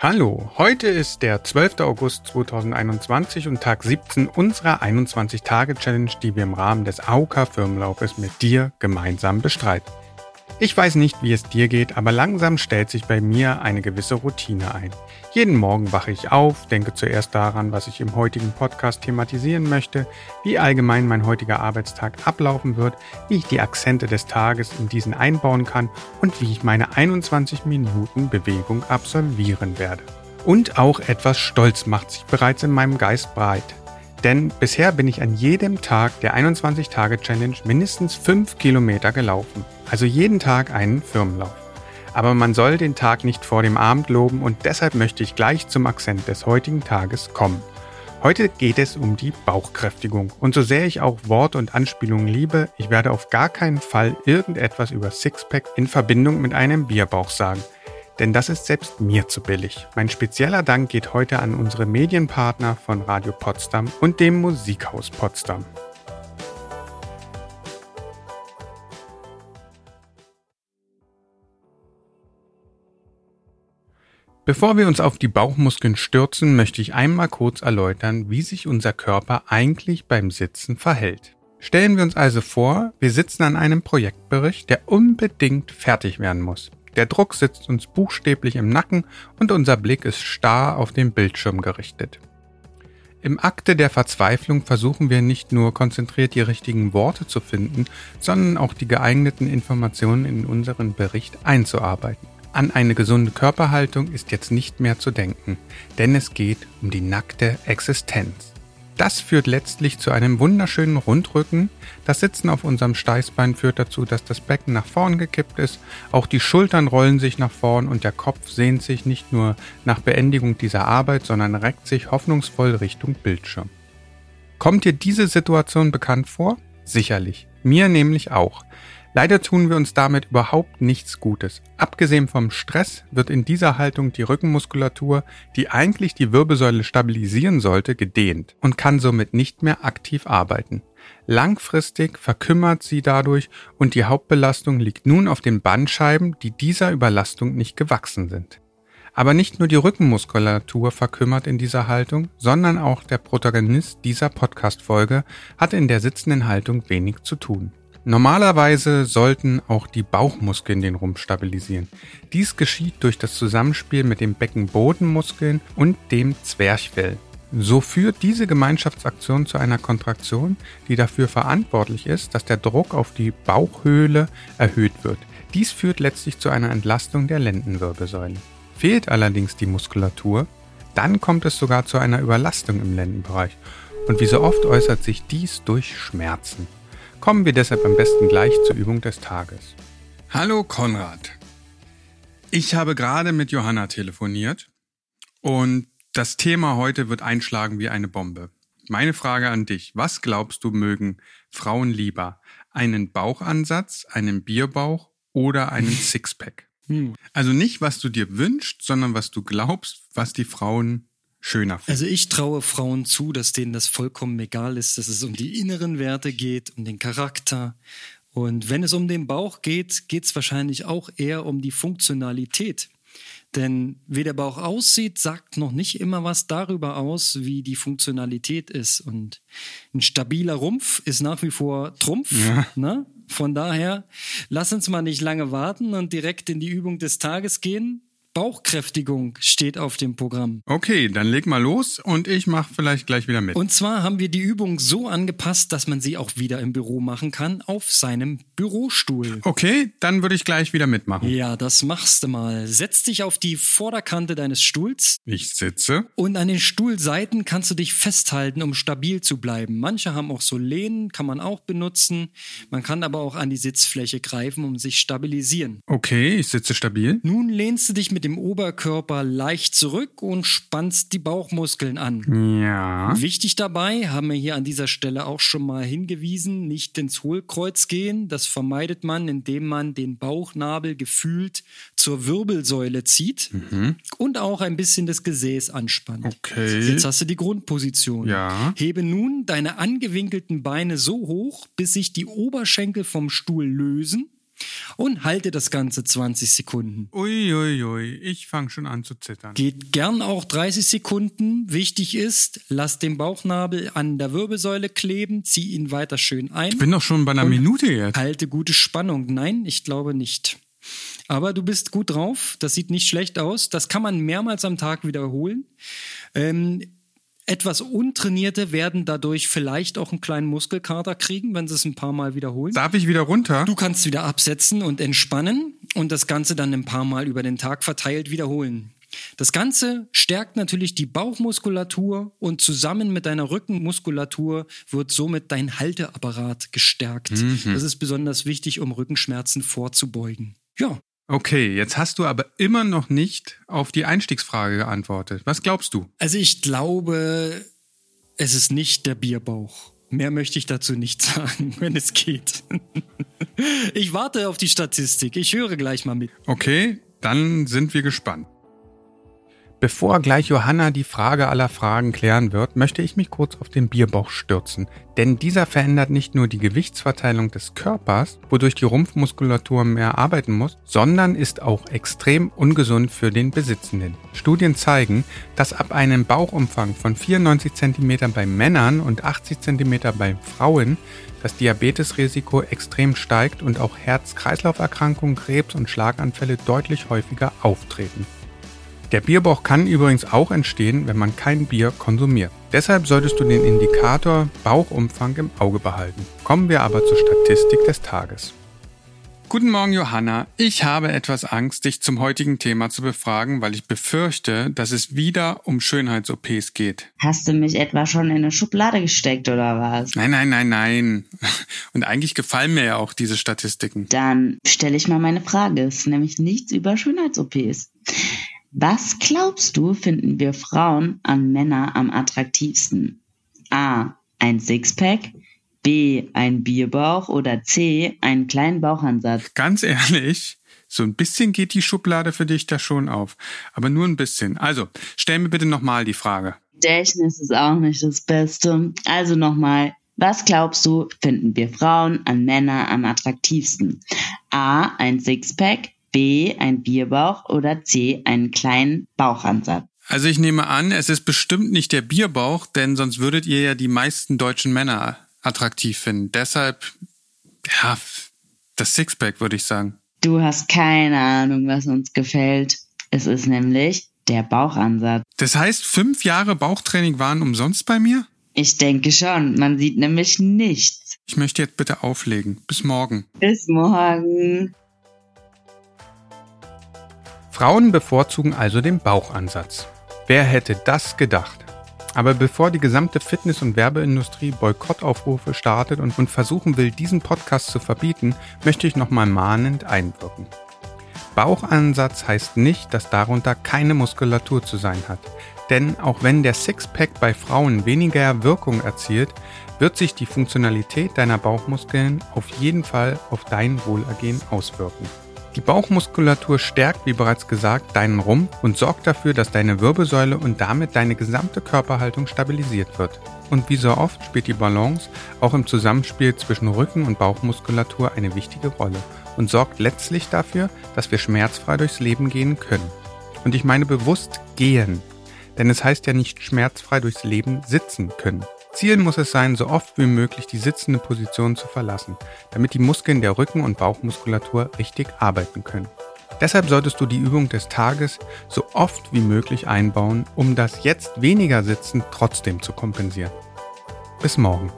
Hallo, heute ist der 12. August 2021 und Tag 17 unserer 21-Tage-Challenge, die wir im Rahmen des AOK-Firmenlaufes mit dir gemeinsam bestreiten. Ich weiß nicht, wie es dir geht, aber langsam stellt sich bei mir eine gewisse Routine ein. Jeden Morgen wache ich auf, denke zuerst daran, was ich im heutigen Podcast thematisieren möchte, wie allgemein mein heutiger Arbeitstag ablaufen wird, wie ich die Akzente des Tages in diesen einbauen kann und wie ich meine 21 Minuten Bewegung absolvieren werde. Und auch etwas Stolz macht sich bereits in meinem Geist breit. Denn bisher bin ich an jedem Tag der 21-Tage-Challenge mindestens 5 Kilometer gelaufen. Also jeden Tag einen Firmenlauf. Aber man soll den Tag nicht vor dem Abend loben und deshalb möchte ich gleich zum Akzent des heutigen Tages kommen. Heute geht es um die Bauchkräftigung. Und so sehr ich auch Wort und Anspielungen liebe, ich werde auf gar keinen Fall irgendetwas über Sixpack in Verbindung mit einem Bierbauch sagen denn das ist selbst mir zu billig. Mein spezieller Dank geht heute an unsere Medienpartner von Radio Potsdam und dem Musikhaus Potsdam. Bevor wir uns auf die Bauchmuskeln stürzen, möchte ich einmal kurz erläutern, wie sich unser Körper eigentlich beim Sitzen verhält. Stellen wir uns also vor, wir sitzen an einem Projektbericht, der unbedingt fertig werden muss. Der Druck sitzt uns buchstäblich im Nacken und unser Blick ist starr auf den Bildschirm gerichtet. Im Akte der Verzweiflung versuchen wir nicht nur konzentriert die richtigen Worte zu finden, sondern auch die geeigneten Informationen in unseren Bericht einzuarbeiten. An eine gesunde Körperhaltung ist jetzt nicht mehr zu denken, denn es geht um die nackte Existenz. Das führt letztlich zu einem wunderschönen Rundrücken. Das Sitzen auf unserem Steißbein führt dazu, dass das Becken nach vorn gekippt ist. Auch die Schultern rollen sich nach vorn und der Kopf sehnt sich nicht nur nach Beendigung dieser Arbeit, sondern reckt sich hoffnungsvoll Richtung Bildschirm. Kommt dir diese Situation bekannt vor? Sicherlich. Mir nämlich auch. Leider tun wir uns damit überhaupt nichts Gutes. Abgesehen vom Stress wird in dieser Haltung die Rückenmuskulatur, die eigentlich die Wirbelsäule stabilisieren sollte, gedehnt und kann somit nicht mehr aktiv arbeiten. Langfristig verkümmert sie dadurch und die Hauptbelastung liegt nun auf den Bandscheiben, die dieser Überlastung nicht gewachsen sind. Aber nicht nur die Rückenmuskulatur verkümmert in dieser Haltung, sondern auch der Protagonist dieser Podcast-Folge hat in der sitzenden Haltung wenig zu tun. Normalerweise sollten auch die Bauchmuskeln den Rumpf stabilisieren. Dies geschieht durch das Zusammenspiel mit den Beckenbodenmuskeln und dem Zwerchfell. So führt diese Gemeinschaftsaktion zu einer Kontraktion, die dafür verantwortlich ist, dass der Druck auf die Bauchhöhle erhöht wird. Dies führt letztlich zu einer Entlastung der Lendenwirbelsäule. Fehlt allerdings die Muskulatur, dann kommt es sogar zu einer Überlastung im Lendenbereich. Und wie so oft äußert sich dies durch Schmerzen. Kommen wir deshalb am besten gleich zur Übung des Tages. Hallo Konrad. Ich habe gerade mit Johanna telefoniert und das Thema heute wird einschlagen wie eine Bombe. Meine Frage an dich, was glaubst du mögen Frauen lieber? Einen Bauchansatz, einen Bierbauch oder einen Sixpack? Also nicht, was du dir wünschst, sondern was du glaubst, was die Frauen schöner finden. Also ich traue Frauen zu, dass denen das vollkommen egal ist, dass es um die inneren Werte geht, um den Charakter. Und wenn es um den Bauch geht, geht es wahrscheinlich auch eher um die Funktionalität. Denn wie der Bauch aussieht, sagt noch nicht immer was darüber aus, wie die Funktionalität ist. Und ein stabiler Rumpf ist nach wie vor Trumpf. Ja. Ne? Von daher, lass uns mal nicht lange warten und direkt in die Übung des Tages gehen. Bauchkräftigung steht auf dem Programm. Okay, dann leg mal los und ich mache vielleicht gleich wieder mit. Und zwar haben wir die Übung so angepasst, dass man sie auch wieder im Büro machen kann, auf seinem Bürostuhl. Okay, dann würde ich gleich wieder mitmachen. Ja, das machst du mal. Setz dich auf die Vorderkante deines Stuhls. Ich sitze. Und an den Stuhlseiten kannst du dich festhalten, um stabil zu bleiben. Manche haben auch so Lehnen, kann man auch benutzen. Man kann aber auch an die Sitzfläche greifen, um sich stabilisieren. Okay, ich sitze stabil. Nun lehnst du dich mit dem Oberkörper leicht zurück und spannst die Bauchmuskeln an. Ja. Wichtig dabei, haben wir hier an dieser Stelle auch schon mal hingewiesen, nicht ins Hohlkreuz gehen. Das vermeidet man, indem man den Bauchnabel gefühlt zur Wirbelsäule zieht mhm. und auch ein bisschen das Gesäß anspannt. Okay. Jetzt hast du die Grundposition. Ja. Hebe nun deine angewinkelten Beine so hoch, bis sich die Oberschenkel vom Stuhl lösen und halte das Ganze 20 Sekunden. Uiuiui, ui, ui. ich fange schon an zu zittern. Geht gern auch 30 Sekunden. Wichtig ist, lass den Bauchnabel an der Wirbelsäule kleben, zieh ihn weiter schön ein. Ich bin doch schon bei einer Minute jetzt. Halte gute Spannung. Nein, ich glaube nicht. Aber du bist gut drauf. Das sieht nicht schlecht aus. Das kann man mehrmals am Tag wiederholen. Ähm, etwas Untrainierte werden dadurch vielleicht auch einen kleinen Muskelkater kriegen, wenn sie es ein paar Mal wiederholen. Darf ich wieder runter? Du kannst wieder absetzen und entspannen und das Ganze dann ein paar Mal über den Tag verteilt wiederholen. Das Ganze stärkt natürlich die Bauchmuskulatur und zusammen mit deiner Rückenmuskulatur wird somit dein Halteapparat gestärkt. Mhm. Das ist besonders wichtig, um Rückenschmerzen vorzubeugen. Ja, Okay, jetzt hast du aber immer noch nicht auf die Einstiegsfrage geantwortet. Was glaubst du? Also ich glaube, es ist nicht der Bierbauch. Mehr möchte ich dazu nicht sagen, wenn es geht. ich warte auf die Statistik. Ich höre gleich mal mit. Okay, dann sind wir gespannt. Bevor gleich Johanna die Frage aller Fragen klären wird, möchte ich mich kurz auf den Bierbauch stürzen. Denn dieser verändert nicht nur die Gewichtsverteilung des Körpers, wodurch die Rumpfmuskulatur mehr arbeiten muss, sondern ist auch extrem ungesund für den Besitzenden. Studien zeigen, dass ab einem Bauchumfang von 94 cm bei Männern und 80 cm bei Frauen das Diabetesrisiko extrem steigt und auch Herz-Kreislauf-Erkrankungen, Krebs und Schlaganfälle deutlich häufiger auftreten. Der Bierbauch kann übrigens auch entstehen, wenn man kein Bier konsumiert. Deshalb solltest du den Indikator Bauchumfang im Auge behalten. Kommen wir aber zur Statistik des Tages. Guten Morgen, Johanna. Ich habe etwas Angst, dich zum heutigen Thema zu befragen, weil ich befürchte, dass es wieder um Schönheits-OPs geht. Hast du mich etwa schon in eine Schublade gesteckt oder was? Nein, nein, nein, nein. Und eigentlich gefallen mir ja auch diese Statistiken. Dann stelle ich mal meine Frage. Es ist nämlich nichts über Schönheits-OPs. Was glaubst du, finden wir Frauen an Männer am attraktivsten? A. Ein Sixpack. B. Ein Bierbauch. Oder C. Einen kleinen Bauchansatz. Ganz ehrlich, so ein bisschen geht die Schublade für dich da schon auf. Aber nur ein bisschen. Also, stell mir bitte nochmal die Frage. Gedächtnis ist auch nicht das Beste. Also nochmal. Was glaubst du, finden wir Frauen an Männer am attraktivsten? A. Ein Sixpack. B ein Bierbauch oder C einen kleinen Bauchansatz? Also ich nehme an, es ist bestimmt nicht der Bierbauch, denn sonst würdet ihr ja die meisten deutschen Männer attraktiv finden. Deshalb, ja, das Sixpack würde ich sagen. Du hast keine Ahnung, was uns gefällt. Es ist nämlich der Bauchansatz. Das heißt, fünf Jahre Bauchtraining waren umsonst bei mir? Ich denke schon. Man sieht nämlich nichts. Ich möchte jetzt bitte auflegen. Bis morgen. Bis morgen. Frauen bevorzugen also den Bauchansatz. Wer hätte das gedacht? Aber bevor die gesamte Fitness- und Werbeindustrie Boykottaufrufe startet und, versuchen will, diesen Podcast zu verbieten, möchte ich nochmal mahnend einwirken. Bauchansatz heißt nicht, dass darunter keine Muskulatur zu sein hat. Denn auch wenn der Sixpack bei Frauen weniger Wirkung erzielt, wird sich die Funktionalität deiner Bauchmuskeln auf jeden Fall auf dein Wohlergehen auswirken. Die Bauchmuskulatur stärkt, wie bereits gesagt, deinen Rumpf und sorgt dafür, dass deine Wirbelsäule und damit deine gesamte Körperhaltung stabilisiert wird. Und wie so oft spielt die Balance auch im Zusammenspiel zwischen Rücken- und Bauchmuskulatur eine wichtige Rolle und sorgt letztlich dafür, dass wir schmerzfrei durchs Leben gehen können. Und ich meine bewusst gehen, denn es heißt ja nicht schmerzfrei durchs Leben sitzen können. Ziel muss es sein, so oft wie möglich die sitzende Position zu verlassen, damit die Muskeln der Rücken- und Bauchmuskulatur richtig arbeiten können. Deshalb solltest du die Übung des Tages so oft wie möglich einbauen, um das jetzt weniger Sitzen trotzdem zu kompensieren. Bis morgen.